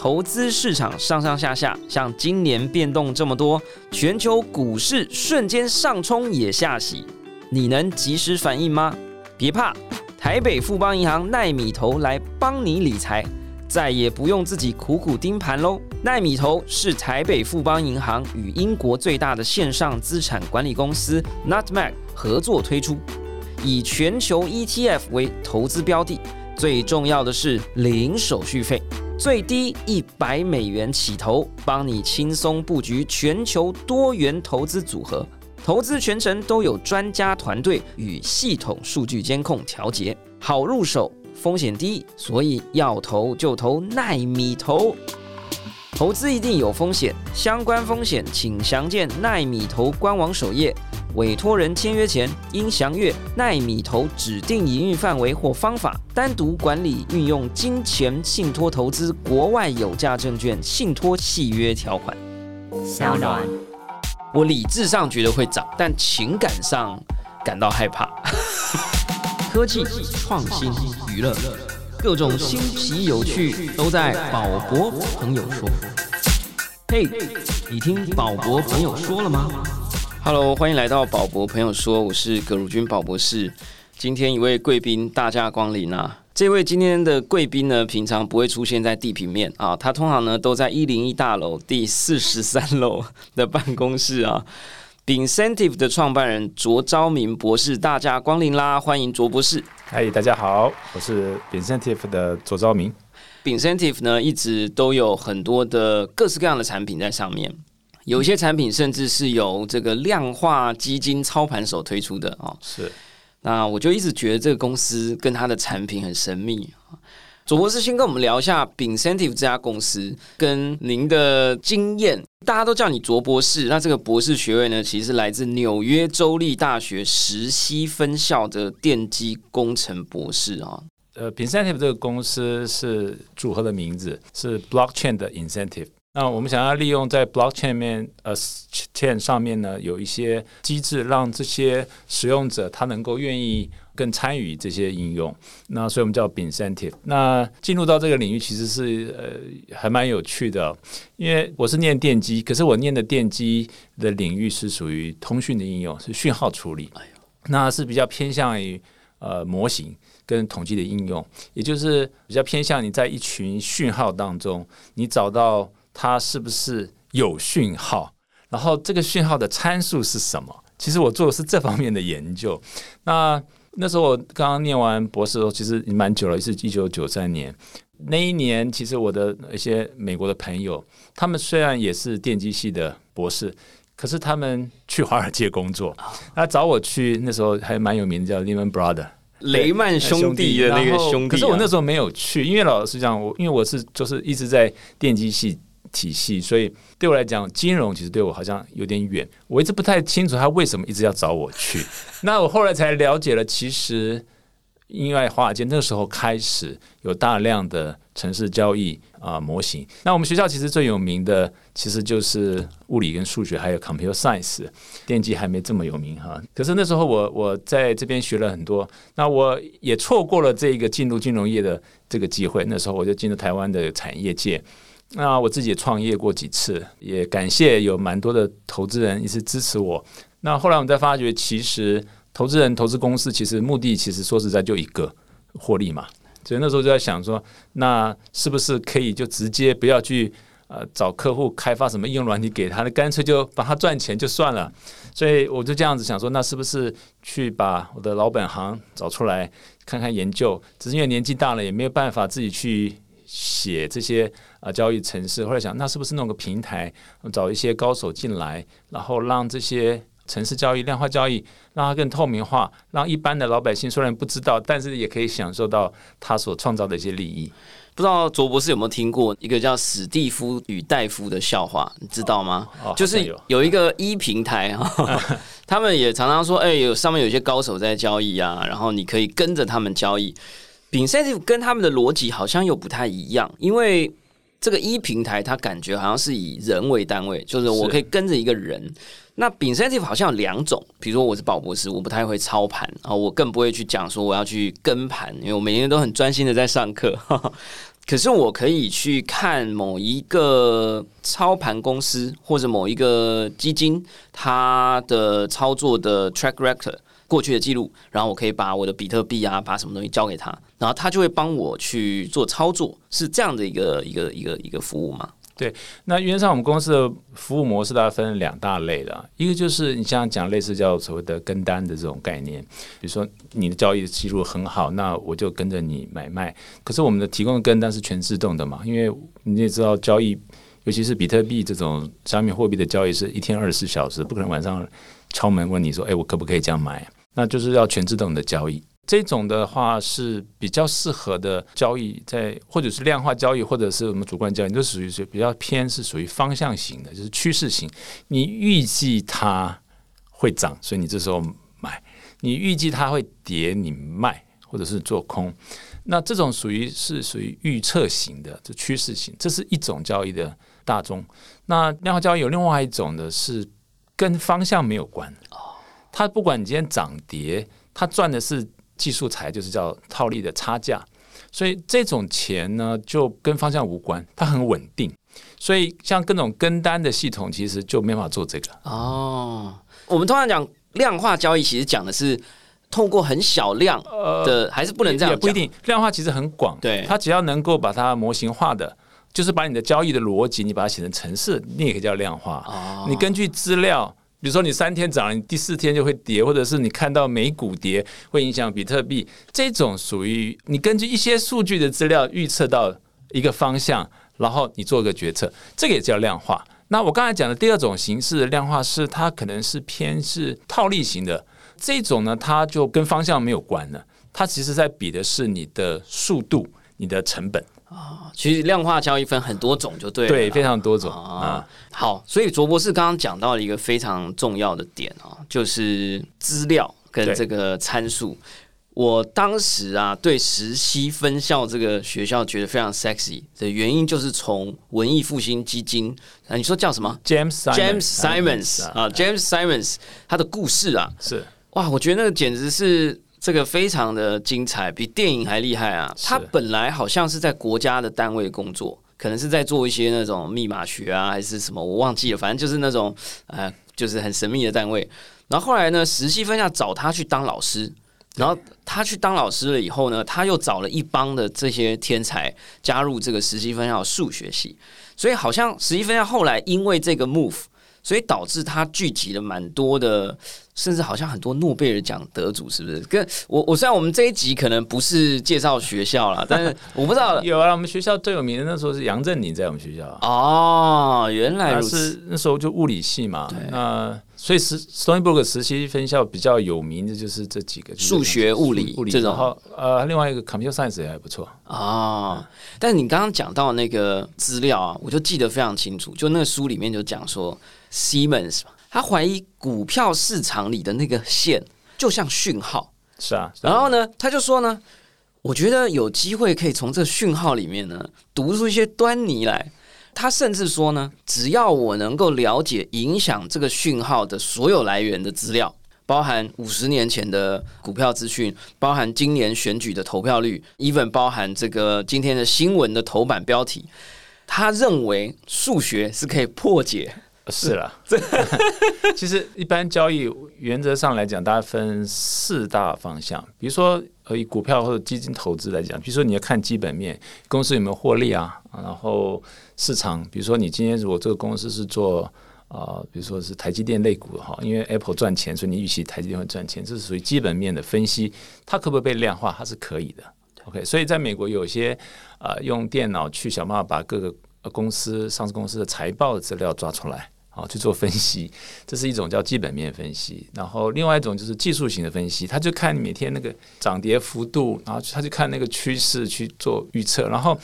投资市场上上下下，像今年变动这么多，全球股市瞬间上冲也下洗，你能及时反应吗？别怕，台北富邦银行奈米投来帮你理财，再也不用自己苦苦盯盘喽。奈米投是台北富邦银行与英国最大的线上资产管理公司 Nutmeg 合作推出，以全球 ETF 为投资标的，最重要的是零手续费。最低一百美元起投，帮你轻松布局全球多元投资组合，投资全程都有专家团队与系统数据监控调节，好入手，风险低，所以要投就投耐米投。投资一定有风险，相关风险请详见奈米投官网首页。委托人签约前应详阅奈米投指定营运范围或方法，单独管理运用金钱信托投资国外有价证券信托契约条款。小暖，我理智上觉得会涨，但情感上感到害怕。科技创新娱乐，各种新奇有趣都在宝博朋友说。嘿，你听宝博朋友说了吗？Hello，欢迎来到宝博朋友说，我是葛如君宝博士。今天一位贵宾大驾光临啊！这位今天的贵宾呢，平常不会出现在地平面啊，他通常呢都在一零一大楼第四十三楼的办公室啊。Incentive 的创办人卓昭明博士大驾光临啦，欢迎卓博士。嗨，大家好，我是 Incentive 的卓昭明。Incentive 呢一直都有很多的各式各样的产品在上面。有一些产品甚至是由这个量化基金操盘手推出的哦。是，那我就一直觉得这个公司跟它的产品很神秘。卓博士先跟我们聊一下 Incentive 这家公司跟您的经验。大家都叫你卓博士，那这个博士学位呢，其实是来自纽约州立大学石溪分校的电机工程博士啊。呃，Incentive 这个公司是组合的名字，是 Blockchain 的 Incentive。那我们想要利用在 blockchain 面呃 chain 上面呢，有一些机制，让这些使用者他能够愿意更参与这些应用。那所以我们叫 incentive。那进入到这个领域其实是呃还蛮有趣的，因为我是念电机，可是我念的电机的领域是属于通讯的应用，是讯号处理。那是比较偏向于呃模型跟统计的应用，也就是比较偏向你在一群讯号当中，你找到。它是不是有讯号？然后这个讯号的参数是什么？其实我做的是这方面的研究。那那时候我刚刚念完博士的时候，其实蛮久了，是一九九三年。那一年，其实我的一些美国的朋友，他们虽然也是电机系的博士，可是他们去华尔街工作。他找我去，那时候还蛮有名的，叫 Lehman Brother 雷曼兄弟的那个兄弟。可是我那时候没有去，因为老实讲，我因为我是就是一直在电机系。体系，所以对我来讲，金融其实对我好像有点远。我一直不太清楚他为什么一直要找我去。那我后来才了解了，其实因为华尔街那时候开始有大量的城市交易啊模型。那我们学校其实最有名的其实就是物理跟数学，还有 computer science。电机还没这么有名哈。可是那时候我我在这边学了很多，那我也错过了这个进入金融业的这个机会。那时候我就进入台湾的产业界。那我自己也创业过几次，也感谢有蛮多的投资人一直支持我。那后来我们再发觉，其实投资人投资公司，其实目的其实说实在就一个获利嘛。所以那时候就在想说，那是不是可以就直接不要去呃找客户开发什么应用软体给他，那干脆就帮他赚钱就算了。所以我就这样子想说，那是不是去把我的老本行找出来看看研究？只是因为年纪大了，也没有办法自己去。写这些啊交易城市，后来想，那是不是弄个平台，找一些高手进来，然后让这些城市交易、量化交易让它更透明化，让一般的老百姓虽然不知道，但是也可以享受到他所创造的一些利益。不知道卓博士有没有听过一个叫史蒂夫与戴夫的笑话，你知道吗？就是有一个一平台哈，他们也常常说，哎，有上面有一些高手在交易啊，然后你可以跟着他们交易。Incentive 跟他们的逻辑好像又不太一样，因为这个一平台它感觉好像是以人为单位，就是我可以跟着一个人。那 Incentive 好像有两种，比如说我是宝博士，我不太会操盘啊，我更不会去讲说我要去跟盘，因为我每天都很专心的在上课。可是我可以去看某一个操盘公司或者某一个基金它的操作的 track record 过去的记录，然后我可以把我的比特币啊，把什么东西交给他，然后他就会帮我去做操作，是这样的一个一个一个一个服务吗？那原则上，我们公司的服务模式大概分两大类的，一个就是你像讲类似叫所谓的跟单的这种概念，比如说你的交易记录很好，那我就跟着你买卖。可是我们的提供的跟单是全自动的嘛，因为你也知道交易，尤其是比特币这种加密货币的交易是一天二十四小时，不可能晚上敲门问你说，哎，我可不可以这样买？那就是要全自动的交易。这种的话是比较适合的交易，在或者是量化交易，或者是我们主观交易，都属于是比较偏是属于方向型的，就是趋势型。你预计它会涨，所以你这时候买；你预计它会跌，你卖或者是做空。那这种属于是属于预测型的，就趋势型，这是一种交易的大宗。那量化交易有另外一种的是跟方向没有关，它不管你今天涨跌，它赚的是。技术财就是叫套利的差价，所以这种钱呢就跟方向无关，它很稳定。所以像各种跟单的系统，其实就没法做这个。哦，我们通常讲量化交易，其实讲的是透过很小量的，还是不能这样？也不一定，量化其实很广。对，它只要能够把它模型化的，就是把你的交易的逻辑，你把它写成程式，你也可以叫量化。哦，你根据资料。比如说你三天涨，你第四天就会跌，或者是你看到美股跌会影响比特币，这种属于你根据一些数据的资料预测到一个方向，然后你做个决策，这个也叫量化。那我刚才讲的第二种形式的量化是它可能是偏是套利型的，这种呢它就跟方向没有关了，它其实在比的是你的速度、你的成本。啊，其实量化交易分很多种，就对，对，非常多种啊。好，所以卓博士刚刚讲到了一个非常重要的点啊，就是资料跟这个参数。我当时啊，对实习分校这个学校觉得非常 sexy 的原因，就是从文艺复兴基金啊，你说叫什么？James James Simons 啊，James Simons 他的故事啊，是哇，我觉得那个简直是。这个非常的精彩，比电影还厉害啊！他本来好像是在国家的单位工作，可能是在做一些那种密码学啊，还是什么，我忘记了。反正就是那种呃，就是很神秘的单位。然后后来呢，实习分校找他去当老师，然后他去当老师了以后呢，他又找了一帮的这些天才加入这个实习分校数学系。所以好像实习分校后来因为这个 move，所以导致他聚集了蛮多的。甚至好像很多诺贝尔奖得主是不是？跟我我虽然我们这一集可能不是介绍学校了，但是 我不知道有啊。我们学校最有名的那时候是杨振宁在我们学校哦，原来如此。那时候就物理系嘛，那所以实 Stony Brook 实习分校比较有名的就是这几个数学、物理、物理这种。呃，另外一个 Computer Science 也还不错啊。但你刚刚讲到那个资料啊，我就记得非常清楚，就那个书里面就讲说 Siemens。他怀疑股票市场里的那个线就像讯号，是啊。然后呢，他就说呢，我觉得有机会可以从这讯号里面呢读出一些端倪来。他甚至说呢，只要我能够了解影响这个讯号的所有来源的资料，包含五十年前的股票资讯，包含今年选举的投票率，even 包含这个今天的新闻的头版标题，他认为数学是可以破解。是了，其实一般交易原则上来讲，大家分四大方向。比如说，呃，以股票或者基金投资来讲，比如说你要看基本面，公司有没有获利啊？然后市场，比如说你今天如果这个公司是做啊，比如说是台积电类股哈，因为 Apple 赚钱，所以你预期台积电会赚钱，这是属于基本面的分析。它可不可以被量化？它是可以的。OK，所以在美国有些呃，用电脑去想办法把各个公司、上市公司的财报的资料抓出来。好去做分析，这是一种叫基本面分析。然后另外一种就是技术型的分析，他就看每天那个涨跌幅度，然后他就看那个趋势去做预测，然后。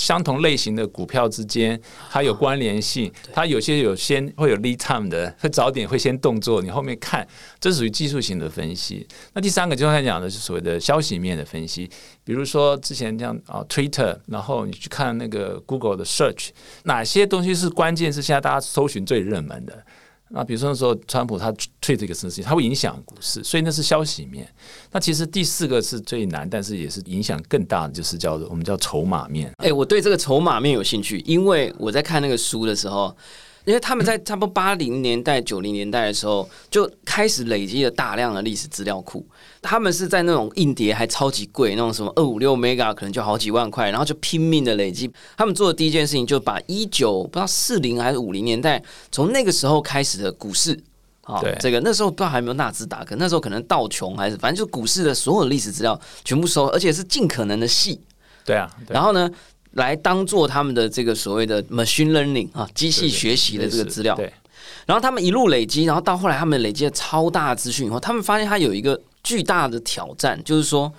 相同类型的股票之间，它有关联性，它有些有先会有 lead time 的，会早点会先动作，你后面看，这属于技术型的分析。那第三个就刚才讲的是所谓的消息面的分析，比如说之前这样啊，Twitter，然后你去看那个 Google 的 search，哪些东西是关键是现在大家搜寻最热门的，那比如说那时候川普他退这个事情，它会影响股市，所以那是消息面。那其实第四个是最难，但是也是影响更大的，就是叫做我们叫筹码面。哎、我对这个筹码面有兴趣，因为我在看那个书的时候，因为他们在差不多八零年代、九零年代的时候就开始累积了大量的历史资料库。他们是在那种硬碟还超级贵，那种什么二五六 mega 可能就好几万块，然后就拼命的累积。他们做的第一件事情就把一九不知道四零还是五零年代，从那个时候开始的股市。啊对，这个那时候不知道还有没有纳斯达克，那时候可能道琼还是反正就股市的所有的历史资料全部收，而且是尽可能的细。对啊，对然后呢，来当做他们的这个所谓的 machine learning 啊，机器学习的这个资料。对，然后他们一路累积，然后到后来他们累积了超大的资讯以后，他们发现它有一个巨大的挑战，就是说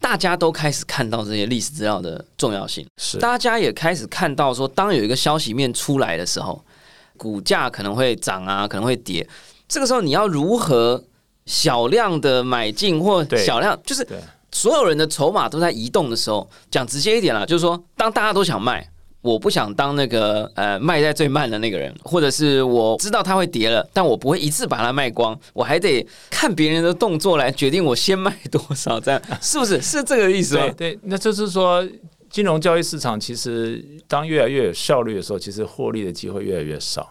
大家都开始看到这些历史资料的重要性，是。大家也开始看到说，当有一个消息面出来的时候，股价可能会涨啊，可能会跌，这个时候你要如何小量的买进或小量，就是所有人的筹码都在移动的时候，讲直接一点啦，就是说，当大家都想卖，我不想当那个呃卖在最慢的那个人，或者是我知道它会跌了，但我不会一次把它卖光，我还得看别人的动作来决定我先卖多少，这样 是不是是这个意思吗对？那就是说，金融交易市场其实当越来越有效率的时候，其实获利的机会越来越少。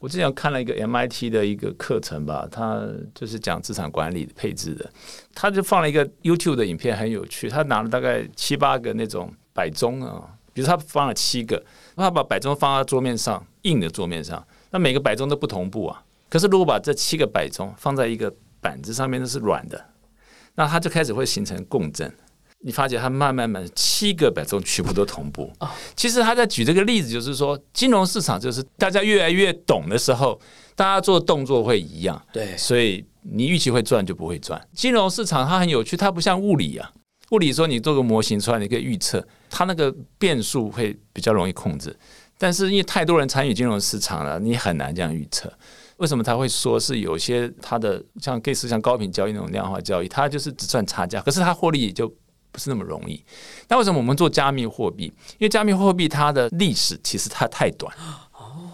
我之前看了一个 MIT 的一个课程吧，他就是讲资产管理配置的，他就放了一个 YouTube 的影片，很有趣。他拿了大概七八个那种摆钟啊，比如他放了七个，他把摆钟放在桌面上，硬的桌面上，那每个摆钟都不同步啊。可是如果把这七个摆钟放在一个板子上面，那是软的，那它就开始会形成共振。你发觉它慢慢慢七个摆钟全部都同步。其实他在举这个例子，就是说金融市场就是大家越来越懂的时候，大家做动作会一样，对所以你预期会赚就不会赚。金融市场它很有趣，它不像物理啊，物理说你做个模型出来，你可以预测，它那个变数会比较容易控制。但是因为太多人参与金融市场了，你很难这样预测。为什么他会说是有些它的像类似像高频交易那种量化交易，它就是只赚差价，可是它获利也就不是那么容易。那为什么我们做加密货币？因为加密货币它的历史其实它太短，哦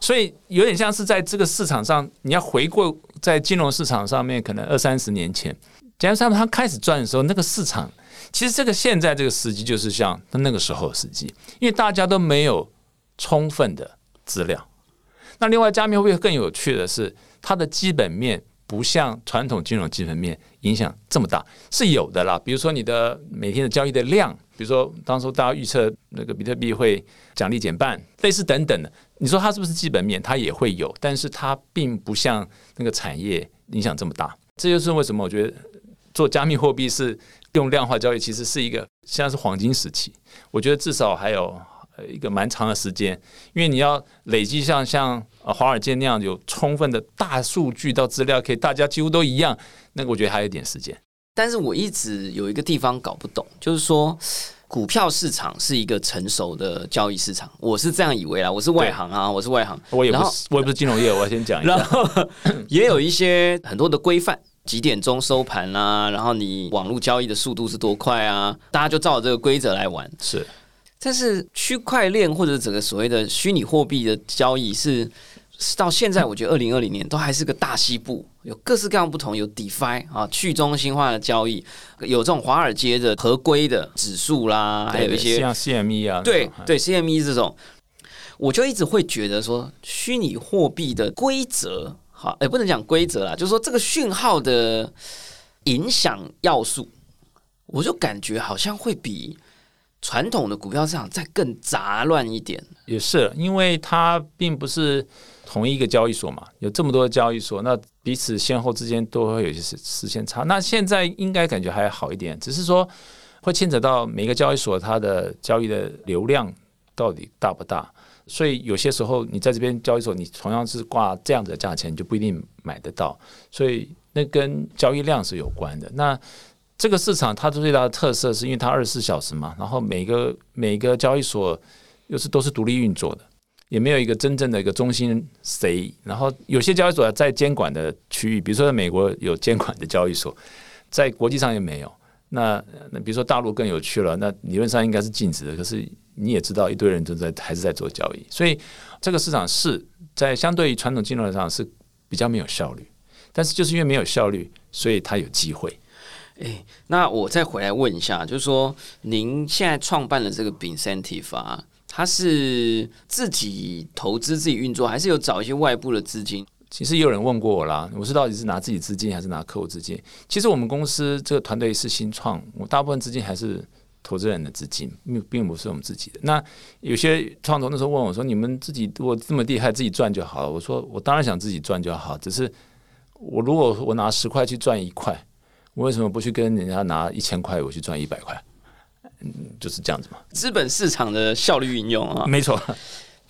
所以有点像是在这个市场上，你要回过在金融市场上面，可能二三十年前，假如他们他开始赚的时候，那个市场其实这个现在这个时机就是像那个时候的时机，因为大家都没有充分的资料。那另外，加密货币更有趣的是，它的基本面不像传统金融基本面影响这么大，是有的啦。比如说你的每天的交易的量，比如说当初大家预测那个比特币会奖励减半，类似等等的，你说它是不是基本面？它也会有，但是它并不像那个产业影响这么大。这就是为什么我觉得做加密货币是用量化交易，其实是一个现在是黄金时期。我觉得至少还有呃一个蛮长的时间，因为你要累积像像呃华尔街那样有充分的大数据到资料，可以大家几乎都一样，那个我觉得还有一点时间。但是我一直有一个地方搞不懂，就是说股票市场是一个成熟的交易市场，我是这样以为啦。我是外行啊，我是外行，我也不是，我也不是金融业，我要先讲一下。然后也有一些很多的规范，几点钟收盘啦、然后你网络交易的速度是多快啊，大家就照着这个规则来玩。是但是区块链或者整个所谓的虚拟货币的交易是。到现在，我觉得二零二零年都还是个大西部，有各式各样不同，有 DeFi 啊，去中心化的交易，有这种华尔街的合规的指数啦，还有一些像 CME 啊，对对 CME 这种，我就一直会觉得说，虚拟货币的规则，好，也不能讲规则啦，就是说这个讯号的影响要素，我就感觉好像会比传统的股票市场再更杂乱一点。也是，因为它并不是同一个交易所嘛，有这么多的交易所，那彼此先后之间都会有些时时间差。那现在应该感觉还好一点，只是说会牵扯到每个交易所它的交易的流量到底大不大。所以有些时候你在这边交易所，你同样是挂这样子的价钱，你就不一定买得到。所以那跟交易量是有关的。那这个市场它的最大的特色是因为它二十四小时嘛，然后每个每个交易所又是都是独立运作的，也没有一个真正的一个中心谁。然后有些交易所在监管的区域，比如说在美国有监管的交易所，在国际上也没有。那那比如说大陆更有趣了，那理论上应该是禁止的，可是你也知道，一堆人都在还是在做交易，所以这个市场是在相对于传统金融上是比较没有效率，但是就是因为没有效率，所以它有机会。哎，那我再回来问一下，就是说，您现在创办的这个 Incentive 啊，它是自己投资、自己运作，还是有找一些外部的资金？其实也有人问过我啦，我是到底是拿自己资金还是拿客户资金？其实我们公司这个团队是新创，我大部分资金还是投资人的资金，并并不是我们自己的。那有些创投那时候问我说：“你们自己如果这么厉害，自己赚就好了。”我说：“我当然想自己赚就好，只是我如果我拿十块去赚一块。”我为什么不去跟人家拿一千块，我去赚一百块？嗯，就是这样子嘛。资本市场的效率运用啊，没错。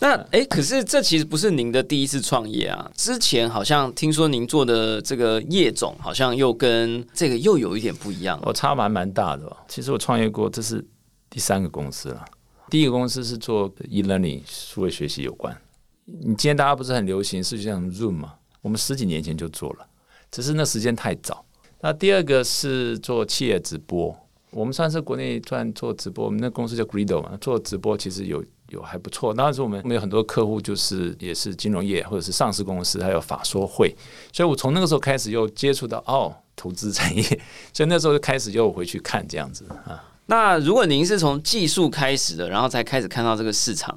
那哎，可是这其实不是您的第一次创业啊。之前好像听说您做的这个业种，好像又跟这个又有一点不一样。我差蛮蛮大的。其实我创业过，这是第三个公司了。第一个公司是做 e-learning 数位学习有关。你今天大家不是很流行，是像 Zoom 嘛？我们十几年前就做了，只是那时间太早。那第二个是做企业直播，我们算是国内赚做直播，我们那公司叫 Grido 嘛，做直播其实有有还不错。当时我们我们有很多客户，就是也是金融业或者是上市公司，还有法说会，所以我从那个时候开始又接触到哦投资产业，所以那时候就开始又回去看这样子啊。那如果您是从技术开始的，然后才开始看到这个市场，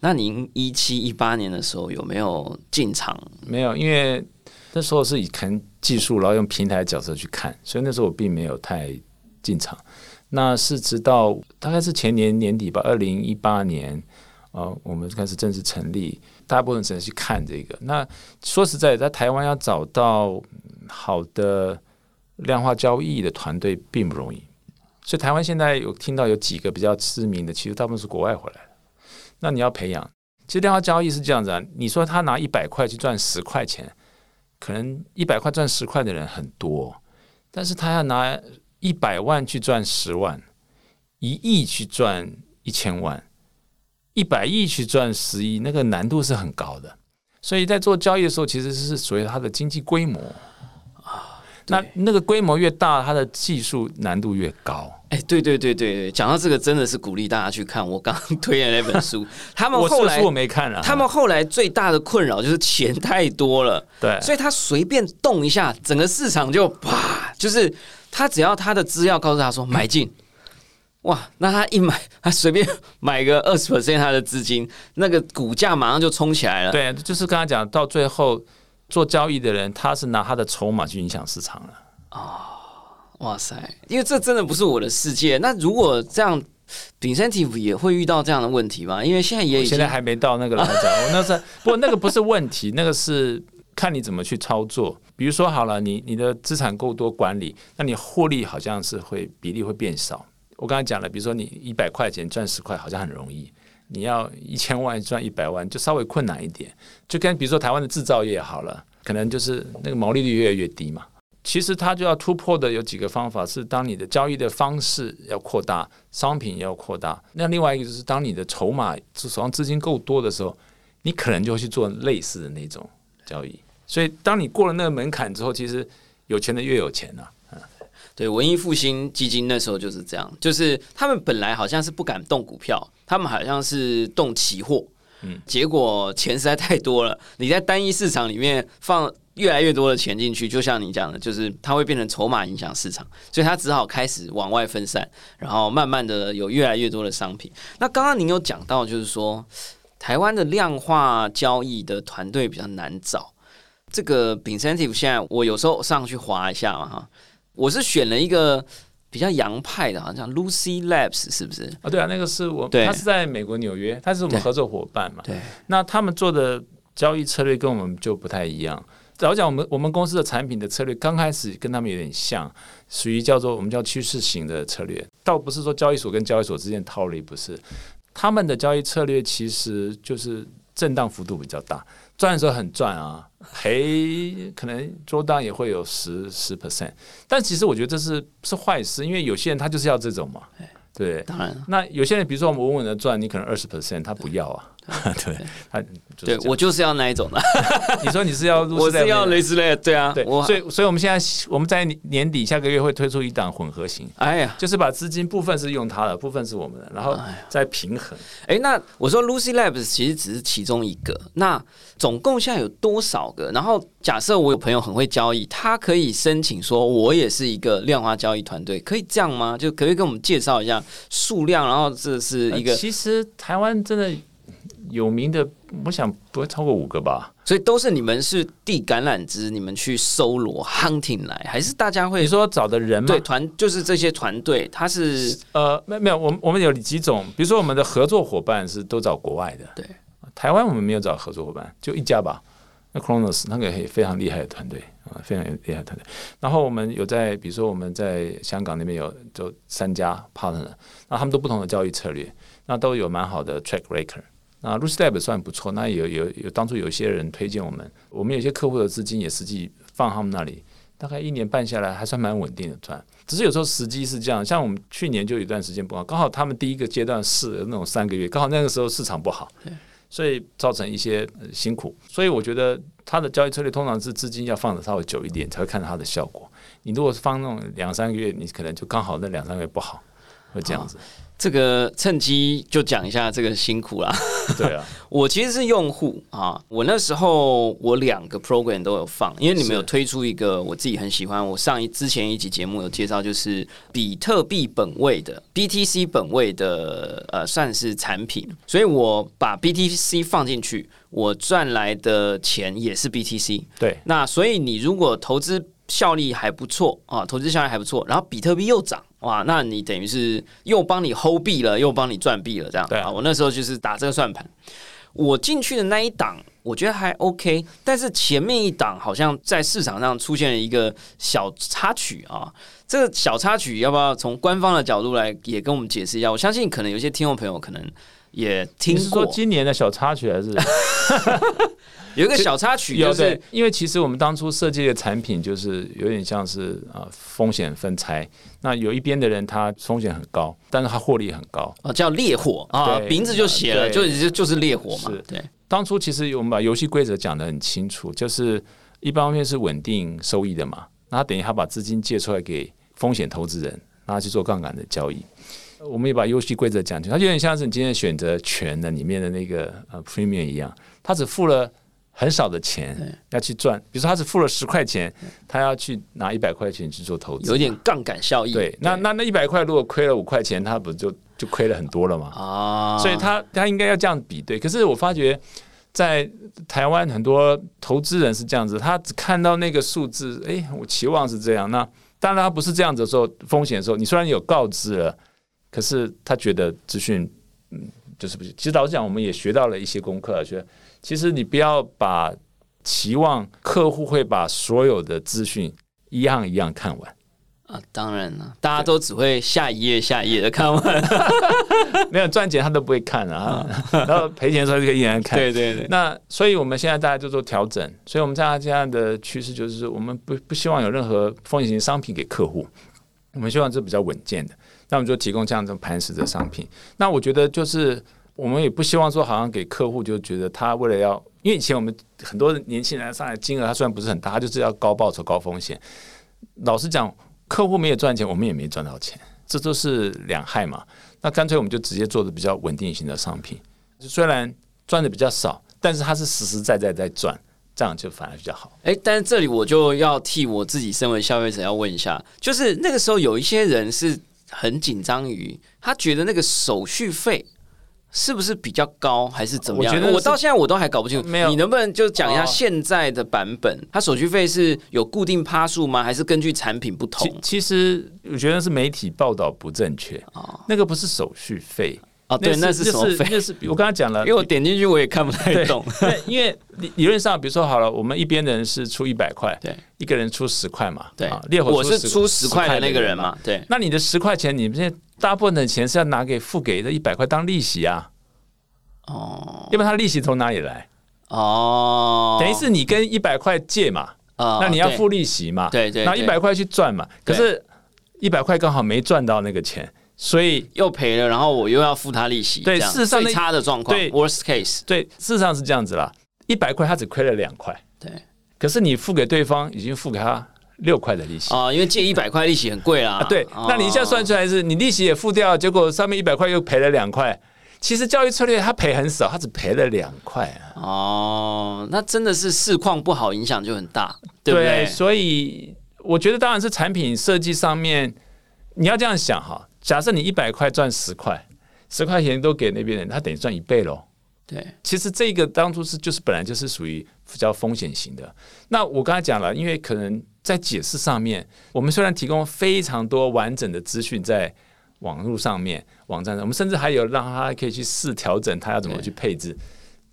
那您一七一八年的时候有没有进场？没有，因为。那时候是以看技术，然后用平台角色去看，所以那时候我并没有太进场。那是直到大概是前年年底吧，二零一八年，呃，我们开始正式成立，大部分只能去看这个。那说实在，在台湾要找到好的量化交易的团队并不容易，所以台湾现在有听到有几个比较知名的，其实大部分是国外回来的。那你要培养，其实量化交易是这样子啊，你说他拿一百块去赚十块钱。可能一百块赚十块的人很多，但是他要拿一百万去赚十万，一亿去赚一千万，一百亿去赚十亿，那个难度是很高的。所以在做交易的时候，其实是属于它的经济规模啊。那那个规模越大，它的技术难度越高。哎，对对对对对，讲到这个，真的是鼓励大家去看我刚刚推的那本书。他们后来我没看啊。他们后来最大的困扰就是钱太多了，对，所以他随便动一下，整个市场就啪，就是他只要他的资料告诉他说买进，哇，那他一买，他随便 买个二十 percent 他的资金，那个股价马上就冲起来了。对，就是刚才讲到最后。做交易的人，他是拿他的筹码去影响市场了。哦，哇塞！因为这真的不是我的世界。那如果这样，incentive 也会遇到这样的问题吗？因为现在也现在还没到那个来讲，我那是不过那个不是问题，那个是看你怎么去操作。比如说好了，你你的资产够多管理，那你获利好像是会比例会变少。我刚才讲了，比如说你一百块钱赚十块，好像很容易。你要一千万赚一百万，就稍微困难一点。就跟比如说台湾的制造业好了，可能就是那个毛利率越来越低嘛。其实它就要突破的有几个方法，是当你的交易的方式要扩大，商品要扩大。那另外一个就是当你的筹码手上资金够多的时候，你可能就会去做类似的那种交易。所以当你过了那个门槛之后，其实有钱的越有钱呐。对，文艺复兴基金那时候就是这样，就是他们本来好像是不敢动股票，他们好像是动期货，嗯，结果钱实在太多了，你在单一市场里面放越来越多的钱进去，就像你讲的，就是它会变成筹码影响市场，所以它只好开始往外分散，然后慢慢的有越来越多的商品。那刚刚您有讲到，就是说台湾的量化交易的团队比较难找，这个 incentive 现在我有时候上去划一下嘛，哈。我是选了一个比较洋派的，好像 Lucy Labs 是不是？啊，对啊，那个是我，他是在美国纽约，他是我们合作伙伴嘛。对，那他们做的交易策略跟我们就不太一样。老讲我们我们公司的产品的策略刚开始跟他们有点像，属于叫做我们叫趋势型的策略，倒不是说交易所跟交易所之间套利，不是。他们的交易策略其实就是震荡幅度比较大。赚的时候很赚啊，赔可能桌当也会有十十 percent，但其实我觉得这是是坏事，因为有些人他就是要这种嘛，对，当然。那有些人比如说我们稳稳的赚，你可能二十 percent，他不要啊，对，他对我就是要那一种的，你说你是要 我是要类雷之类的，对啊，对，我所以所以我们现在我们在年底下个月会推出一档混合型，哎呀，就是把资金部分是用它的，部分是我们的，然后再平衡。哎，那我说 Lucy Labs 其实只是其中一个，那总共现在有多少个？然后假设我有朋友很会交易，他可以申请说，我也是一个量化交易团队，可以这样吗？就可不可以跟我们介绍一下数量？然后这是一个呃，其实台湾真的有名的，我想不会超过五个吧。所以都是你们是递橄榄枝，你们去搜罗 hunting 来，还是大家会你说找的人吗？对团就是这些团队，他是呃，没没有，我们我们有几种，比如说我们的合作伙伴是都找国外的，对，台湾我们没有找合作伙伴，就一家吧。那 Chronos 那个也非常厉害的团队啊，非常厉害的团队。然后我们有在，比如说我们在香港那边有就三家 partner，那他们都不同的教育策略，那都有蛮好的 track record。那 l u c y Tab 算不错，那有有有当初有些人推荐我们，我们有些客户的资金也实际放他们那里，大概一年半下来还算蛮稳定的赚。只是有时候时机是这样，像我们去年就有一段时间不好，刚好他们第一个阶段试那种三个月，刚好那个时候市场不好，所以造成一些、呃辛苦。所以我觉得他的交易策略通常是资金要放的稍微久一点，才会看到它的效果。你如果是放那种两三个月，你可能就刚好那两三个月不好，会这样子。这个趁机就讲一下这个辛苦啦。对啊，我其实是用户啊，我那时候我两个 program 都有放，因为你们有推出一个我自己很喜欢，我上一之前一集节目有介绍，就是比特币本位的 BTC 本位的呃算是产品，所以我把 BTC 放进去，我赚来的钱也是 BTC。对那所以你如果投资效率还不错啊，投资效率还不错，然后比特币又涨。哇，那你等于是又帮你 hold 币了，又帮你赚币了，这样对啊我那时候就是打这个算盘。我进去的那一档，我觉得还 OK，但是前面一档好像在市场上出现了一个小插曲啊。这个小插曲要不要从官方的角度来也跟我们解释一下？我相信可能有些听众朋友可能也听你是说，今年的小插曲还是？有一个小插曲，就是因为其实我们当初设计的产品就是有点像是啊风险分拆，那有一边的人他风险很高，但是他获利很高。啊叫烈火啊，名字就写了，就对就就是烈火嘛，对。当初其实我们把游戏规则讲得很清楚，就是一方面是稳定收益的嘛，那他等于他把资金借出来给风险投资人，让他去做杠杆的交易。我们也把游戏规则讲清楚，它有点像是你今天选择权的里面的那个呃 premium 一样，他只付了很少的钱要去赚，比如说他只付了十块钱，他要去拿一百块钱去做投资，有点杠杆效益。对。那那那一百块如果亏了五块钱，他不就就亏了很多了吗？啊，所以他他应该要这样比对。可是我发觉，在台湾很多投资人是这样子，他只看到那个数字，诶，我期望是这样。那当然他不是这样子的时候，风险的时候，你虽然有告知了，可是他觉得资讯，嗯，就是不行。其实老实讲，我们也学到了一些功课，觉得其实你不要把期望客户会把所有的资讯一样一样看完。啊，当然了，大家都只会下一页下一页的看完。没有赚钱他都不会看啊，然后赔钱的时候就可以依然看。对对对，那所以我们现在大家就做调整，所以我们现在这样的趋势就是说，我们不不希望有任何风险型商品给客户，我们希望这比较稳健的，那我们就提供这样的磐石的商品。那我觉得就是我们也不希望说好像给客户就觉得他为了要，因为以前我们很多年轻人上来金额他虽然不是很大，他就是要高报酬高风险。老实讲，客户没有赚钱，我们也没赚到钱，这都是两害嘛。那干脆我们就直接做的比较稳定型的商品，虽然赚的比较少，但是它是实实在在在赚，这样就反而比较好。哎，但是这里我就要替我自己身为消费者要问一下，就是那个时候有一些人是很紧张于，他觉得那个手续费。是不是比较高，还是怎么样？我觉得我到现在我都还搞不清楚。没有你能不能就讲一下哦现在的版本？它手续费是有固定趴数吗？还是根据产品不同其？其实我觉得是媒体报道不正确，哦那个不是手续费，哦，对，那是什么费？那是 我刚才讲了，因为我点进去我也看不太懂。对，因为理理论上，比如说好了，我们一边的人是出一百块，对，一个人出十块嘛，对啊，烈火我是出十十块的那个人人嘛，对。那你的十块钱，你们现在大部分的钱是要拿给付给的一百块当利息啊，哦。要不然他利息从哪里来？哦，等于是你跟一百块借嘛，啊对那你要付利息嘛，对对拿一百块去赚嘛，可是一百块刚好没赚到那个钱，所以又赔了，然后我又要付他利息，对事实上那最差的状况对，worst case，对，事实上是这样子啦，一百块他只亏了两块，对。可是你付给对方已经付给他六块的利息。啊，因为借一百块利息很贵啦，啊，对，哦那你一下算出来是你利息也付掉，结果上面一百块又赔了两块。其实教育策略他赔很少，他只赔了两块啊。哦，那真的是市况不好，影响就很大，对不对？所以我觉得当然是产品设计上面你要这样想哈。假设你一百块赚十块，十块钱都给那边人，他等于赚一倍喽。对其实这个当初是就是本来就是属于比较风险型的。那我刚才讲了，因为可能在解释上面，我们虽然提供非常多完整的资讯在网络上面、网站上，我们甚至还有让他可以去试调整他要怎么去配置。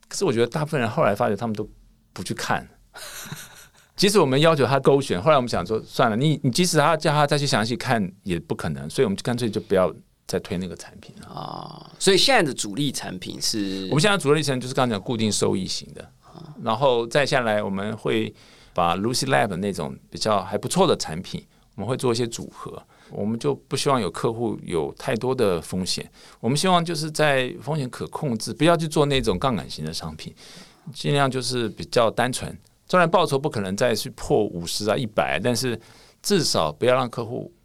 可是我觉得大部分人后来发觉他们都不去看。即使我们要求他勾选，后来我们想说算了，你你即使他叫他再去详细看也不可能，所以我们就干脆就不要再推那个产品了。啊，所以现在的主力产品是我们现在主力产品就是刚才讲固定收益型的，然后再下来我们会把 Lucy Lab 那种比较还不错的产品，我们会做一些组合。我们就不希望有客户有太多的风险，我们希望就是在风险可控制，不要去做那种杠杆型的商品，尽量就是比较单纯。虽然报酬不可能再去破五十啊一百，但是至少不要让客户有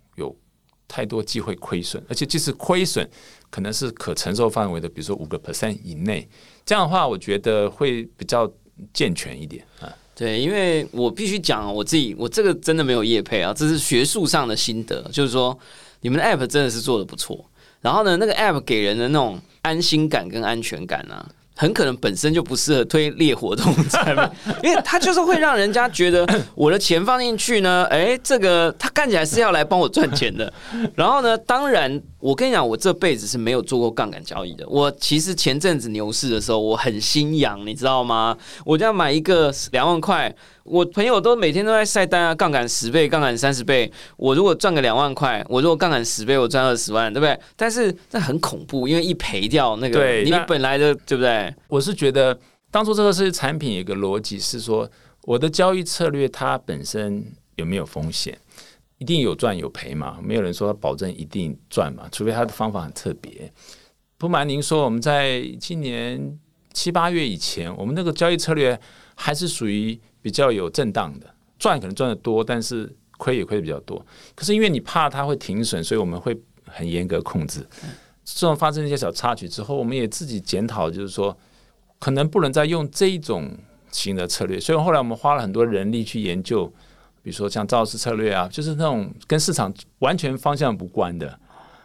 太多机会亏损，而且即使亏损，可能是可承受范围的，比如说五个 percent 以内。这样的话，我觉得会比较健全一点啊。对，因为我必须讲我自己，我这个真的没有业配啊，这是学术上的心得，就是说你们的 app 真的是做的不错。然后呢，那个 app 给人的那种安心感跟安全感啊，很可能本身就不适合推烈活动产品，因为他就是会让人家觉得 我的钱放进去呢，哎，这个他看起来是要来帮我赚钱的。然后呢，当然我跟你讲，我这辈子是没有做过杠杆交易的。我其实前阵子牛市的时候，我很心痒，你知道吗？我就要买一个两万块，我朋友都每天都在晒单啊，杠杆十倍，杠杆三十倍。我如果赚个两万块，我如果杠杆十倍，我赚二十万，对不对？但是这很恐怖，因为一赔掉那个你本来的，对不对？我是觉得当初这个是产品有一个逻辑是说，我的交易策略它本身有没有风险？一定有赚有赔嘛，没有人说保证一定赚嘛，除非他的方法很特别。不瞒您说，我们在今年七八月以前，我们那个交易策略还是属于比较有震荡的，赚可能赚的多，但是亏也亏的比较多。可是因为你怕它会停损，所以我们会很严格控制。这种发生一些小插曲之后，我们也自己检讨，就是说可能不能再用这一种新的策略。所以后来我们花了很多人力去研究，比如说像赵氏策略啊，就是那种跟市场完全方向无关的，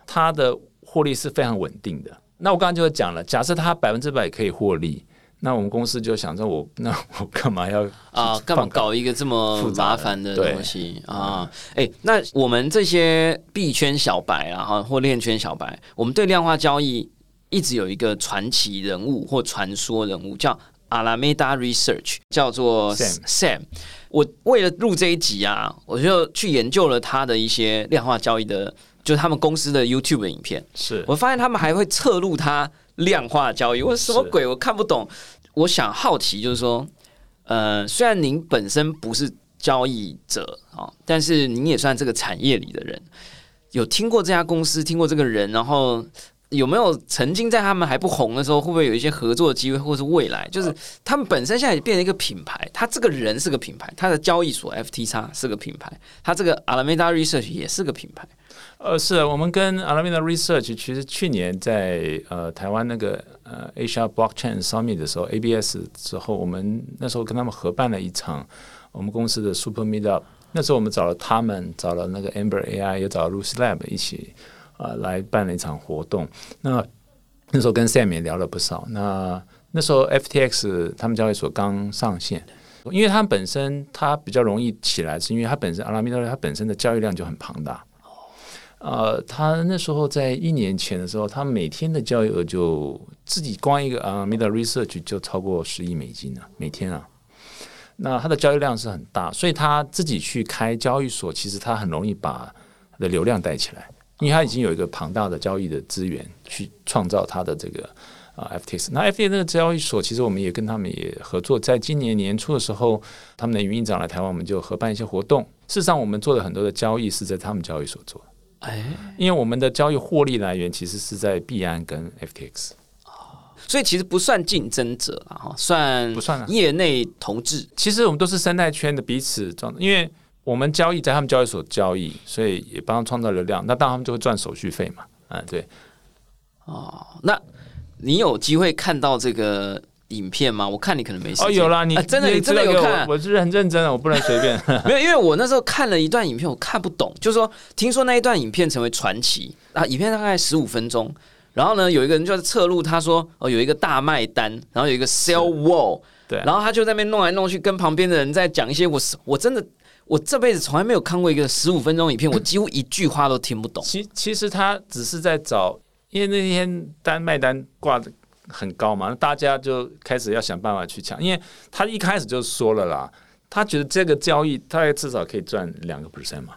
它的获利是非常稳定的。那我刚刚就讲了，假设它百分之百可以获利，那我们公司就想着我，那我干嘛要啊，干嘛搞一个这么麻烦的东西啊？哎、那我们这些币圈小白啊，哈，或链圈小白，我们对量化交易一直有一个传奇人物或传说人物，叫 Alameda Research，叫做 Sam Sam。我为了录这一集啊，我就去研究了他的一些量化交易的，就是他们公司的 YouTube 的影片。是我发现他们还会侧录它量化交易，我说什么鬼？我看不懂。我想好奇，就是说，呃，虽然您本身不是交易者啊、但是您也算这个产业里的人，有听过这家公司，听过这个人，然后有没有曾经在他们还不红的时候，会不会有一些合作的机会，或是未来？就是他们本身现在也变成一个品牌，他这个人是个品牌，他的交易所 FTX 是个品牌，他这个 Alameda Research 也是个品牌。呃，是我们跟 Alameda Research 其实去年在呃台湾那个呃 Asia Blockchain Summit 的时候，ABS 之后，我们那时候跟他们合办了一场我们公司的 Super Meetup。那时候我们找了他们，找了那个 Amber AI，也找了 Lucy Lab 一起啊、呃来办了一场活动。那那时候跟 Sam 也聊了不少。那那时候 FTX 他们交易所刚上线。因为它本身它比较容易起来，是因为它本身 Alameda 它本身的交易量就很庞大，呃，他那时候在一年前的时候，他每天的交易额就自己光一个啊 Meta Research 就超过十亿美金了，每天啊。那他的交易量是很大，所以他自己去开交易所，其实他很容易把他的流量带起来，因为他已经有一个庞大的交易的资源去创造他的这个啊 FTX。那 FTX 那个交易所，其实我们也跟他们也合作，在今年年初的时候，他们的营运长来台湾，我们就合办一些活动。事实上，我们做的很多的交易是在他们交易所做。哎，因为我们的交易获利来源其实是在币安跟 FTX，所以其实不算竞争者了哈，算不算啊业内同志。其实我们都是生态圈的彼此装，因为我们交易在他们交易所交易，所以也帮他创造流量，那当然他们就会赚手续费嘛。嗯，对，哦那你有机会看到这个影片吗？我看你可能没时间。哦，有啦，你、啊真的，你你真的有看我？我是很认真的，我不能随便。没有，因为我那时候看了一段影片，我看不懂，就是说，听说那一段影片成为传奇啊，影片大概十五分钟，然后呢，有一个人就在侧录，他说哦，有一个大卖单，然后有一个 sell wall，对啊然后他就在那边弄来弄去，跟旁边的人在讲一些我我真的我这辈子从来没有看过一个十五分钟影片，我几乎一句话都听不懂。其其实他只是在找，因为那天单卖单挂的很高嘛，那大家就开始要想办法去抢，因为他一开始就说了啦，他觉得这个交易他至少可以赚两个 percent 嘛，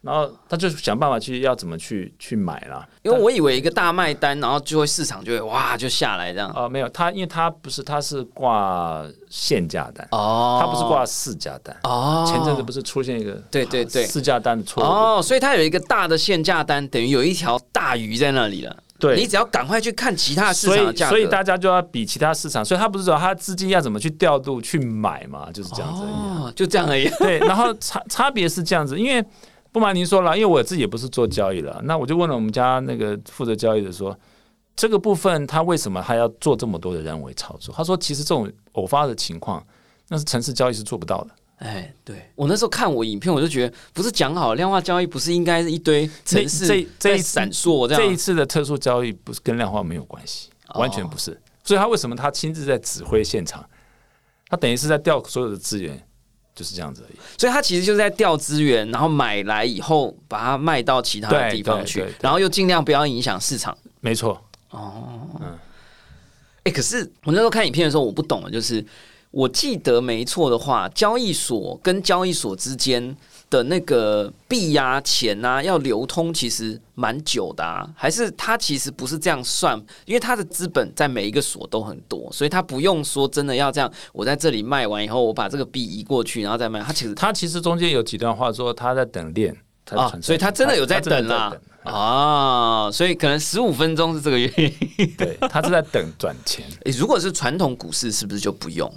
然后他就想办法去要怎么去去买啦。因为我以为一个大卖单，然后就会市场就会哇就下来这样。哦、没有他，因为他不是他是挂限价单，哦，他不是挂市价单。哦，前阵子不是出现一个对对对市价单的错误？哦，所以他有一个大的限价单，等于有一条大鱼在那里了。对，你只要赶快去看其他市场的价格。以所以大家就要比其他市场，所以他不是说他资金要怎么去调度去买嘛，就是这样子而已。哦，就这样而已。对，然后差差别是这样子，因为不瞒您说了，因为我自己也不是做交易了，那我就问了我们家那个负责交易的说，这个部分他为什么他要做这么多的人为操作？他说，其实这种偶发的情况，那是城市交易是做不到的。哎，对我那时候看我影片，我就觉得不是讲好量化交易，不是应该是一堆城市这这在一闪烁这样这一？次的特殊交易不是跟量化没有关系，哦完全不是。所以他为什么他亲自在指挥现场？他等于是在调所有的资源，就是这样子而已。所以他其实就是在调资源，然后买来以后把它卖到其他的地方去然后又尽量不要影响市场。没错，哦哎、可是我那时候看影片的时候，我不懂的就是，我记得没错的话，交易所跟交易所之间的那个币呀、钱啊要流通，其实蛮久的啊。还是它其实不是这样算，因为它的资本在每一个所都很多，所以它不用说真的要这样，我在这里卖完以后，我把这个币移过去，然后再卖。它其实他其实中间有几段话说他在等链，啊，所以他真的有在等啦等。啊，所以可能十五分钟是这个原因。对他是在等转钱。诶如果是传统股市，是不是就不用？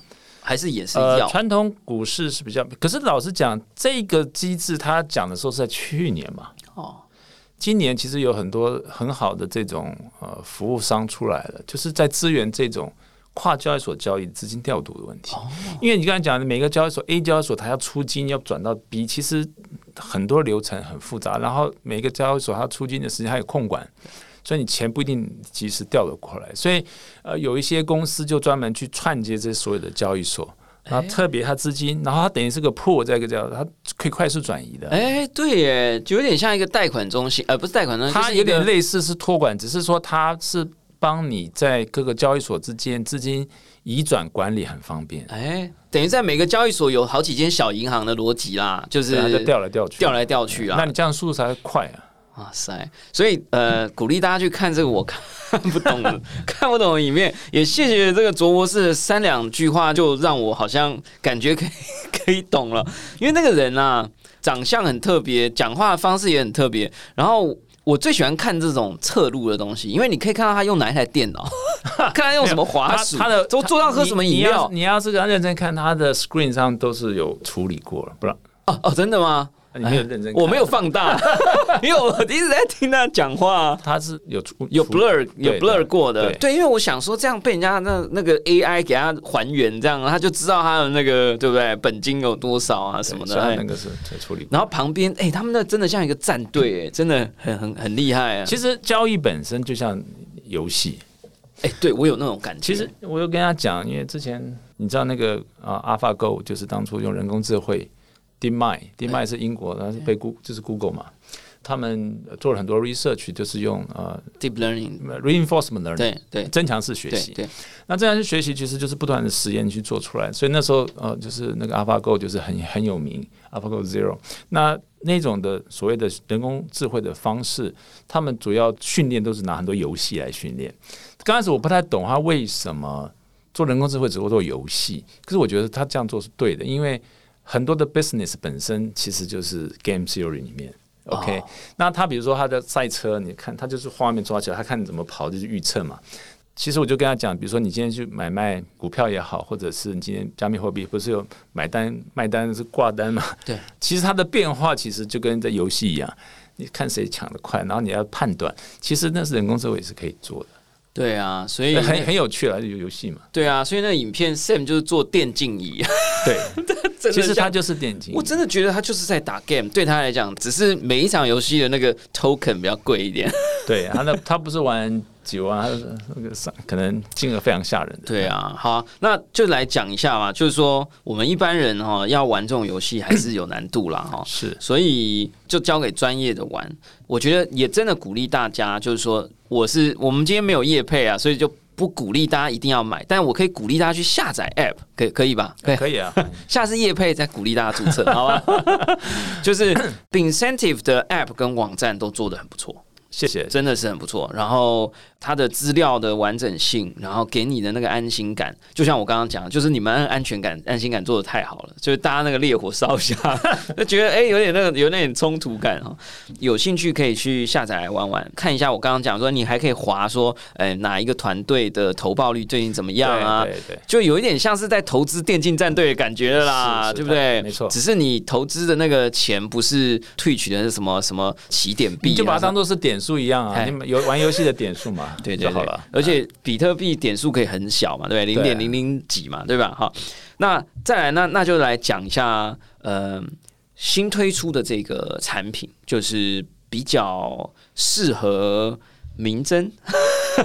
还是也是呃，要？传统股市是比较，可是老实讲，这个机制他讲的时候是在去年嘛。哦，今年其实有很多很好的这种呃服务商出来了，就是在支援这种跨交易所交易资金调度的问题。哦因为你刚才讲的每个交易所 A 交易所它要出金要转到 B，其实很多流程很复杂，然后每个交易所它出金的时间还有控管。所以你钱不一定及时调得过来，所以呃有一些公司就专门去串接这所有的交易所，然后特别它资金，然后它等于是个 pool 在一个叫它可以快速转移的，哎、对耶，就有点像一个贷款中心，呃，不是贷款中心，它有点类似是托管，只是说它是帮你在各个交易所之间资金移转管理很方便，哎，等于在每个交易所有好几间小银行的逻辑啦，就是调来调去，调来调去啊。那你这样速度才会快啊。哇塞！所以呃，鼓励大家去看这个我看不懂的、看不懂的影片，也谢谢这个卓博士的三两句话，就让我好像感觉可以可以懂了。因为那个人啊，长相很特别，讲话的方式也很特别。然后我最喜欢看这种侧录的东西，因为你可以看到他用哪一台电脑，看他用什么滑鼠，他他的都桌上喝什么饮料你你要是跟他认真看，他的 screen 上都是有处理过了，不然哦哦，真的吗？你没有认真看，我没有放大，因为我一直在听他讲话。他是有有 blur 有 blur 过的，对对，因为我想说这样被人家那那个 AI 给他还原，这样他就知道他的那个对不对本金有多少啊什么的。那个是在处理。然后旁边哎，他们那真的像一个战队，哎，真的很很很厉害啊。其实交易本身就像游戏，哎，对我有那种感觉。其实我有跟他讲，因为之前你知道那个啊，AlphaGo 就是当初用人工智慧，DeepMind，DeepMind 是英国，它是被 Google 就是 Google 嘛，他们做了很多 research，就是用呃 deep learning，reinforcement learning，对对增强式学习。那增强式学习其实就是不断的实验去做出来，所以那时候呃，就是那个 AlphaGo 就是很很有名，AlphaGo Zero。那那种的所谓的人工智慧的方式，他们主要训练都是拿很多游戏来训练。刚开始我不太懂他为什么做人工智慧只会做游戏，可是我觉得他这样做是对的，因为很多的 business 本身其实就是 game theory 里面。OK，、哦那他比如说他的赛车，你看他就是画面抓起来，他看你怎么跑就是预测嘛。其实我就跟他讲，比如说你今天去买卖股票也好，或者是你今天加密货币不是有买单卖单是挂单嘛？对，其实它的变化其实就跟在游戏一样，你看谁抢得快，然后你要判断，其实那是人工智慧也是可以做的，对啊，所以很很有趣了，游游戏嘛。对啊，所以那个影片 Sam 就是做电竞椅，对，其实他就是电竞我。真的觉得他就是在打 game，对他来讲，只是每一场游戏的那个 token 比较贵一点。对，他那他不是玩几万，他是那个上可能金额非常吓人的。对啊，好啊那就来讲一下嘛，就是说我们一般人哈、要玩这种游戏还是有难度啦哈、是所以就交给专业的玩。我觉得也真的鼓励大家，就是说我是我们今天没有业配啊，所以就不鼓励大家一定要买，但我可以鼓励大家去下载 app，可以可以吧？可以。可以啊，下次夜配再鼓励大家注册，好吧？就是 Incentive 的 app 跟网站都做的很不错。谢谢。真的是很不错。然后它的资料的完整性，然后给你的那个安心感，就像我刚刚讲的，就是你们安全感、安心感做的太好了，就是大家那个烈火烧一下，就觉得哎、有点那个有那点冲突感哈。有兴趣可以去下载来玩玩，看一下我刚刚讲说，你还可以划说，哎、哪一个团队的投报率最近怎么样啊？对对对。就有一点像是在投资电竞战队的感觉了啦，对不对？没错只是你投资的那个钱不是退取的是什么什么起点币、啊，你就把它当做是点数一样啊，哎你们有玩游戏的点数嘛，对对对就好了。而且比特币点数可以很小嘛，对不对？零点零零几嘛，对吧？好，那再来，那那就来讲一下，呃，新推出的这个产品，就是比较适合民侦，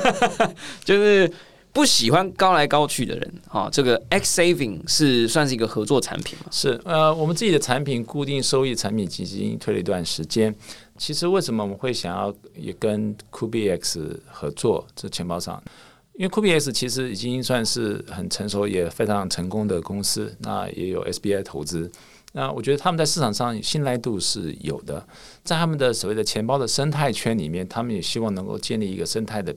就是不喜欢高来高去的人啊。这个 X Saving 是算是一个合作产品嘛？是呃，我们自己的产品固定收益产品基金推了一段时间。其实为什么我们会想要也跟 QBX 合作这钱包上？因为 QBX 其实已经算是很成熟也非常成功的公司，那也有 SBI 投资。那我觉得他们在市场上信赖度是有的，在他们的所谓的钱包的生态圈里面，他们也希望能够建立一个生态的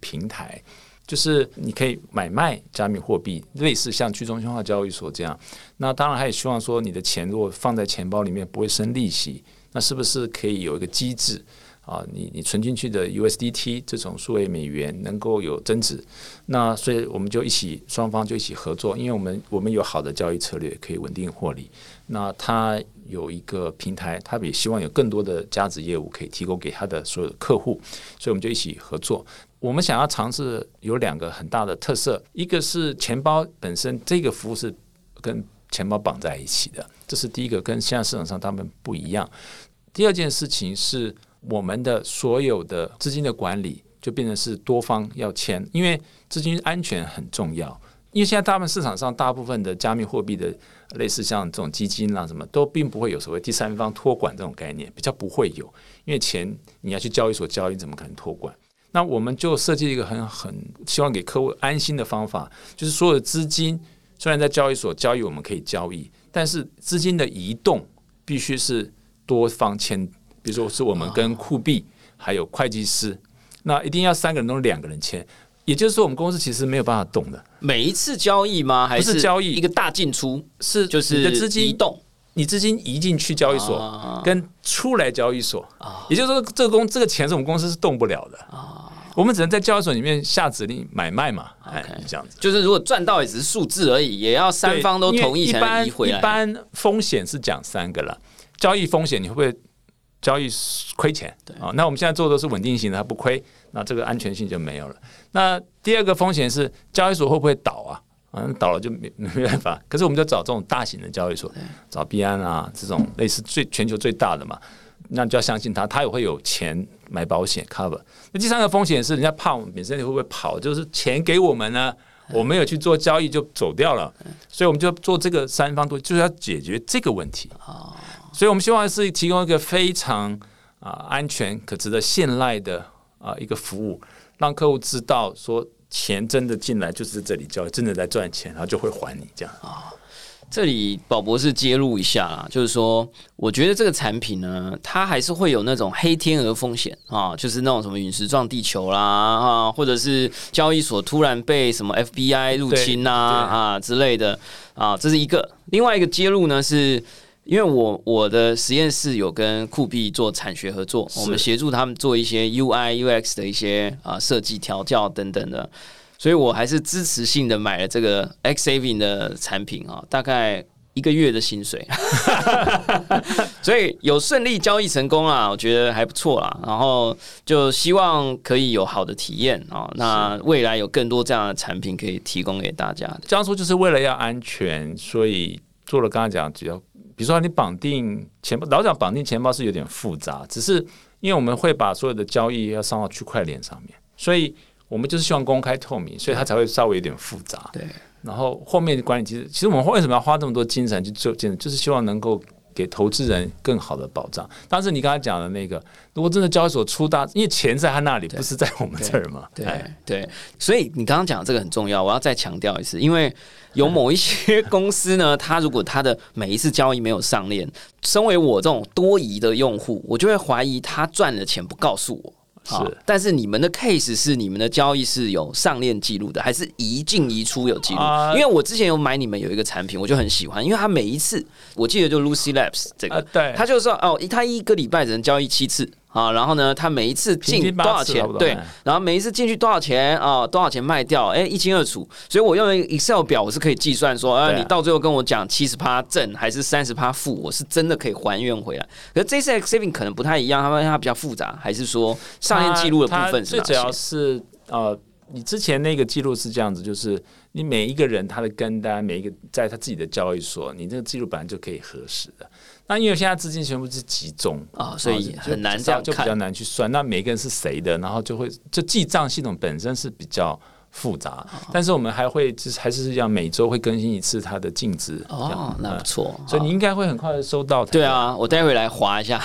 平台，就是你可以买卖加密货币，类似像去中心化交易所这样。那当然，他也希望说你的钱如果放在钱包里面不会生利息，那是不是可以有一个机制啊？你你存进去的 USDT 这种数位美元能够有增值？那所以我们就一起双方就一起合作，因为我们我们有好的交易策略可以稳定获利。那他有一个平台，他也希望有更多的价值业务可以提供给他的所有的客户，所以我们就一起合作。我们想要尝试有两个很大的特色，一个是钱包本身这个服务是跟钱包绑在一起的，这是第一个，跟现在市场上他们不一样。第二件事情是我们的所有的资金的管理就变成是多方要签，因为资金安全很重要。因为现在大部分市场上大部分的加密货币的类似像这种基金啦、什么都并不会有所谓第三方托管这种概念，比较不会有，因为钱你要去交易所交易，怎么可能托管？那我们就设计一个很很希望给客户安心的方法，就是所有的资金虽然在交易所交易我们可以交易，但是资金的移动必须是多方签，比如说是我们跟库币还有会计师，那一定要三个人都是两个人签，也就是说我们公司其实没有办法动的，每一次交易吗？还是交易一个大进出？是就是你的资移动？你资金移进去交易所，啊。跟出来交易所，也就是说，这个公这个钱是我们公司是动不了的我们只能在交易所里面下指令买卖嘛，哎这样子。就是如果赚到也只是数字而已，也要三方都同意才能移回来。一般风险是讲三个了，交易风险你会不会交易亏钱？啊，那我们现在做的是稳定型的，它不亏，那这个安全性就没有了。那第二个风险是交易所会不会倒啊？啊，倒了就没 没办法。可是我们就找这种大型的交易所，找币安啊这种类似最全球最大的嘛，那就要相信他，他也会有钱买保险 cover。那第三个风险是人家怕我们本身会不会跑，就是钱给我们呢，我没有去做交易就走掉了，所以我们就做这个三方都就是要解决这个问题。所以我们希望是提供一个非常啊、安全、可值得信赖的啊、一个服务，让客户知道说钱真的进来就是这里交易，真的在赚钱，然后就会还你这样。这里宝博士揭露一下啦，就是说，我觉得这个产品呢，它还是会有那种黑天鹅风险啊，就是那种什么陨石撞地球啦啊，或者是交易所突然被什么 FBI 入侵啊对对啊之类的啊，这是一个。另外一个揭露呢是。因为我我的实验室有跟酷币做产学合作，我们协助他们做一些 UI UX 的一些啊设计调教等等的，所以我还是支持性的买了这个 X Saving 的产品啊，大概一个月的薪水，所以有顺利交易成功啊，我觉得还不错啦。然后就希望可以有好的体验啊，那未来有更多这样的产品可以提供给大家的。这样说就是为了要安全，所以做了刚刚讲只要。比如说，你绑定钱包，老讲绑定钱包是有点复杂，只是因为我们会把所有的交易要上到区块链上面，所以我们就是希望公开透明，所以它才会稍微有点复杂。对，然后后面的管理其实，其实我们为什么要花这么多精神去做？就是希望能够。给投资人更好的保障。但是你刚才讲的那个，如果真的交易所出大，因为钱在他那里，不是在我们这儿嘛？对对，所以你刚刚讲的这个很重要，我要再强调一次，因为有某一些公司呢，他如果他的每一次交易没有上链，身为我这种多疑的用户，我就会怀疑他赚了钱不告诉我。是，但是你们的 case 是你们的交易是有上链记录的，还是一进一出有记录？因为我之前有买你们有一个产品，我就很喜欢，因为他每一次我记得就 Lucy Labs 这个，对，他就说哦，他一个礼拜只能交易七次。啊，然后呢，他每一次进多少钱？对，然后每一次进去多少钱啊？多少钱卖掉？哎，一清二楚。所以我用 Excel 表，我是可以计算说，啊，你到最后跟我讲七十趴正还是三十趴负，我是真的可以还原回来。可是这次 X Saving 可能不太一样，他们它比较复杂，还是说上链记录的部分是最主要是呃，你之前那个记录是这样子，就是你每一个人他的跟单，每一个在他自己的交易所，你这个记录本来就可以核实的。那因为现在资金全部是集中啊，所以很难这样就比较难去算。那每个人是谁的，然后就会就记账系统本身是比较复杂。但是我们还会就是还是要每周会更新一次它的净值。哦，那不错。所以你应该会很快的收到。对啊，我待会来划一下，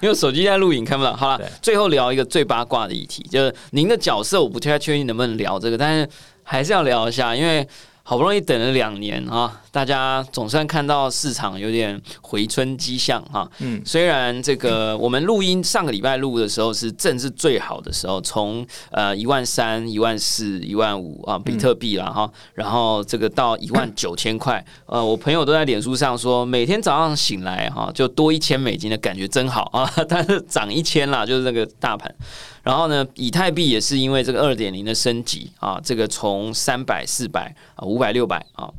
因为手机在录影看不到。好了，最后聊一个最八卦的议题，就是您的角色，我不太确定能不能聊这个，但是还是要聊一下，因为。好不容易等了两年啊，大家总算看到市场有点回春迹象哈。嗯，虽然这个我们录音上个礼拜录的时候是正是最好的时候，从呃一万三、一万四、一万五啊比特币了哈，然后这个到一万九千块，呃，我朋友都在脸书上说，每天早上醒来哈就多一千美金的感觉真好啊，但是涨一千啦，就是那个大盘。然后呢，以太币也是因为这个二点零的升级啊，这个从三百、四百啊、五百、六百啊，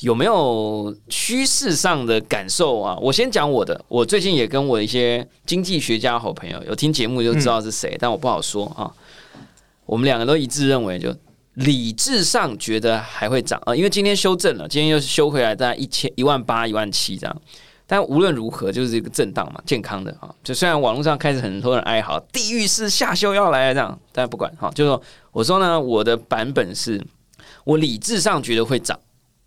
有没有趋势上的感受啊？我先讲我的，我最近也跟我一些经济学家好朋友有听节目就知道是谁，但我不好说啊。我们两个都一致认为，就理智上觉得还会涨啊，因为今天修正了，今天又是修回来大概一千一万八、一万七这样。但无论如何，就是一个震荡嘛，健康的啊。就虽然网络上开始很多人哀嚎，地狱式下修要来了这样，但不管哈，就说我说呢，我的版本是我理智上觉得会涨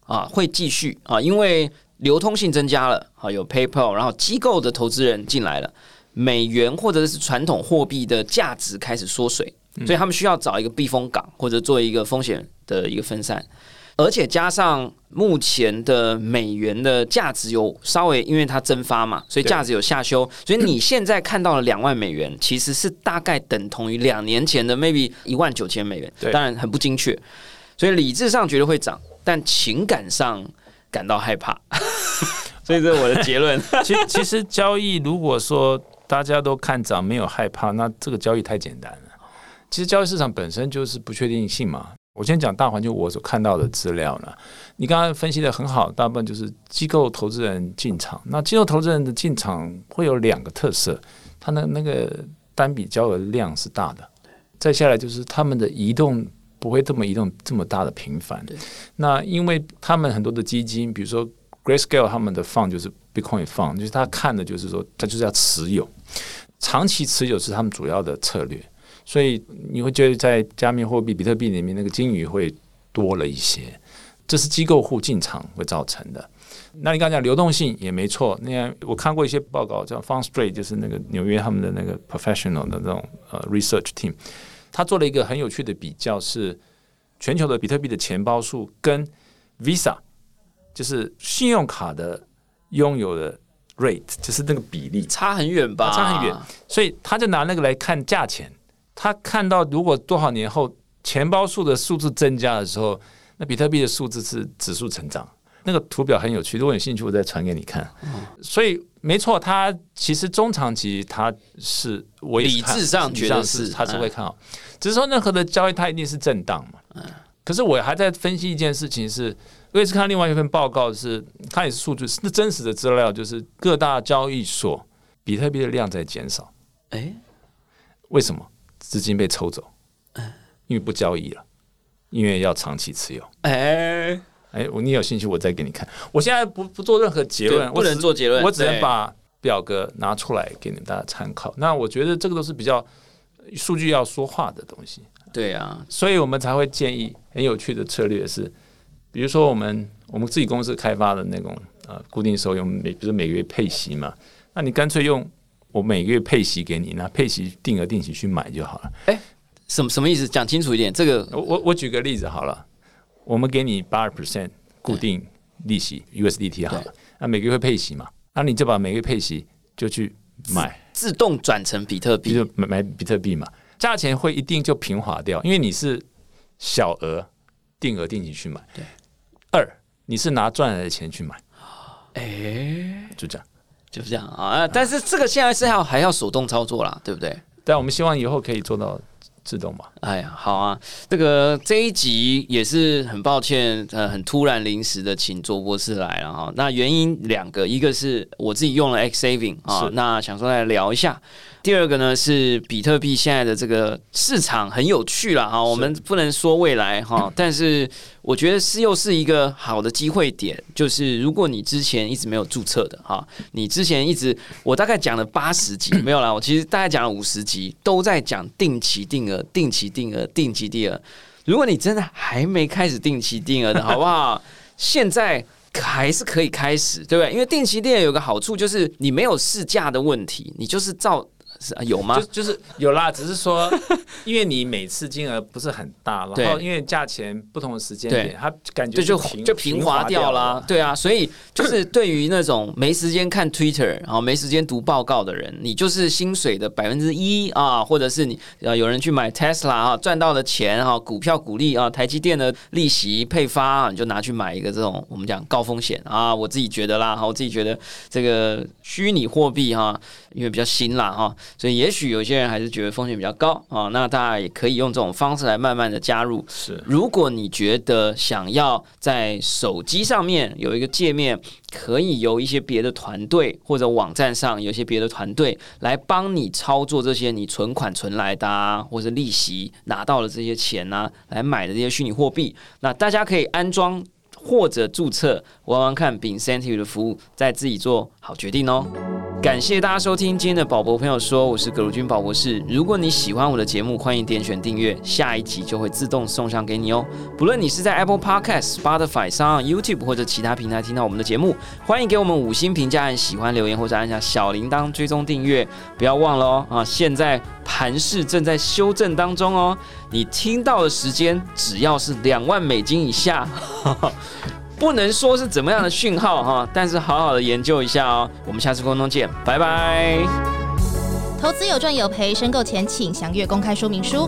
啊，会继续啊，因为流通性增加了啊，有 PayPal，然后机构的投资人进来了，美元或者是传统货币的价值开始缩水，所以他们需要找一个避风港或者做一个风险的一个分散。而且加上目前的美元的价值有稍微，因为它蒸发嘛，所以价值有下修。所以你现在看到了两万美元，其实是大概等同于两年前的 maybe 一万九千美元。当然很不精确。所以理智上觉得会涨，但情感上感到害怕。所以这是我的结论。其其实交易如果说大家都看涨没有害怕，那这个交易太简单了。其实交易市场本身就是不确定性嘛。我先讲大环境，我所看到的资料呢，你刚刚分析的很好，大部分就是机构投资人进场。那机构投资人的进场会有两个特色，他的那个单笔交易量是大的，再下来就是他们的移动不会这么移动这么大的频繁。那因为他们很多的基金，比如说 Grayscale 他们的放就是 Bitcoin 放，就是他看的就是说，他就是要持有，长期持有是他们主要的策略。所以你会觉得在加密货币比特币里面那个金鱼会多了一些，这是机构户进场会造成的。那你刚讲流动性也没错，那我看过一些报告，叫 Fund Street，就是那个纽约他们的那个 professional 的那种呃 research team，他做了一个很有趣的比较，是全球的比特币的钱包数跟 Visa，就是信用卡的拥有的 rate，就是那个比例差很远吧？差很远，所以他就拿那个来看价钱。他看到，如果多少年后钱包数的数字增加的时候，那比特币的数字是指数成长。那个图表很有趣，如果有兴趣，我再传给你看。所以没错，它其实中长期它是我理智上觉得是它是会看好，只是说任何的交易它一定是震荡嘛。嗯可是我还在分析一件事情是，我也是看另外一份报告是，它也是数据是真实的资料，就是各大交易所比特币的量在减少。哎，为什么？资金被抽走，因为不交易了，因为要长期持有。哎，哎，我你有兴趣，我再给你看。我现在不不做任何结论，对不能做结论我只能把表格拿出来给你们大家参考。那我觉得这个都是比较数据要说话的东西，对啊，所以我们才会建议很有趣的策略是，比如说我们我们自己公司开发的那种呃固定收用每比如每个月配息嘛，那你干脆用我每个月配息给你，那配息定额定期去买就好了。什么什么意思？讲清楚一点。这个我我我举个例子好了，我们给你八 percent 固定利息 USDT 好了，那每个月会配息嘛，那你就把每个月配息就去买，自动转成比特币，就买买比特币嘛，价钱会一定就平滑掉，因为你是小额定额定期去买。对，二你是拿赚来的钱去买，哎，就这样。就是这样啊。但是这个现在是要还要手动操作啦，对不对？但我们希望以后可以做到自动吧。哎呀，好啊，这个这一集也是很抱歉，呃，很突然临时的请卓博士来了哈。那原因两个，一个是我自己用了 X Saving 啊，那想说来聊一下。第二个呢是比特币现在的这个市场很有趣了哈，我们不能说未来哈，但是我觉得是又是一个好的机会点，就是如果你之前一直没有注册的哈，你之前一直我大概讲了八十集 没有啦，我其实大概讲了五十集，都在讲定期定额、定期定额、定期定额。如果你真的还没开始定期定额的 好不好？现在。还是可以开始，对不对？因为定期定额有个好处，就是你没有市价的问题，你就是照是啊有吗就？就是有啦，只是说，因为你每次金额不是很大，然后因为价钱不同的时间对点，它感觉就平就平滑掉啦，了。对啊，所以就是对于那种没时间看 Twitter，然后没时间读报告的人，你就是薪水的百分之一啊，或者是你呃有人去买 Tesla 啊，赚到的钱哈，股票股利啊，台积电的利息配发啊，你就拿去买一个这种我们讲高风险啊，我自己觉得啦，哈，我自己觉得这个虚拟货币哈，因为比较新啦哈，所以也许有些人还是觉得风险比较高啊，那大家也可以用这种方式来慢慢的加入。是如果你觉得想要在手机上面有一个界面，可以由一些别的团队或者网站上有一些别的团队来帮你操作这些你存款存来的啊，或者利息拿到了这些钱呢、来买的这些虚拟货币，那大家可以安装。或者注册玩玩看 b i n c e n t i v e 的服务，再自己做好决定哦。感谢大家收听今天的宝博朋友说，我是葛如君宝博士。如果你喜欢我的节目，欢迎点选订阅，下一集就会自动送上给你哦。不论你是在 Apple Podcast、Spotify 上、YouTube 或者其他平台听到我们的节目，欢迎给我们五星评价、按喜欢留言或者按下小铃铛追踪订阅。不要忘了哦啊！现在盘势正在修正当中哦，你听到的时间只要是两万美金以下。不能说是怎么样的讯号哈，但是好好的研究一下哦。我们下次空中见，拜拜。投资有赚有赔，申购前请详阅公开说明书。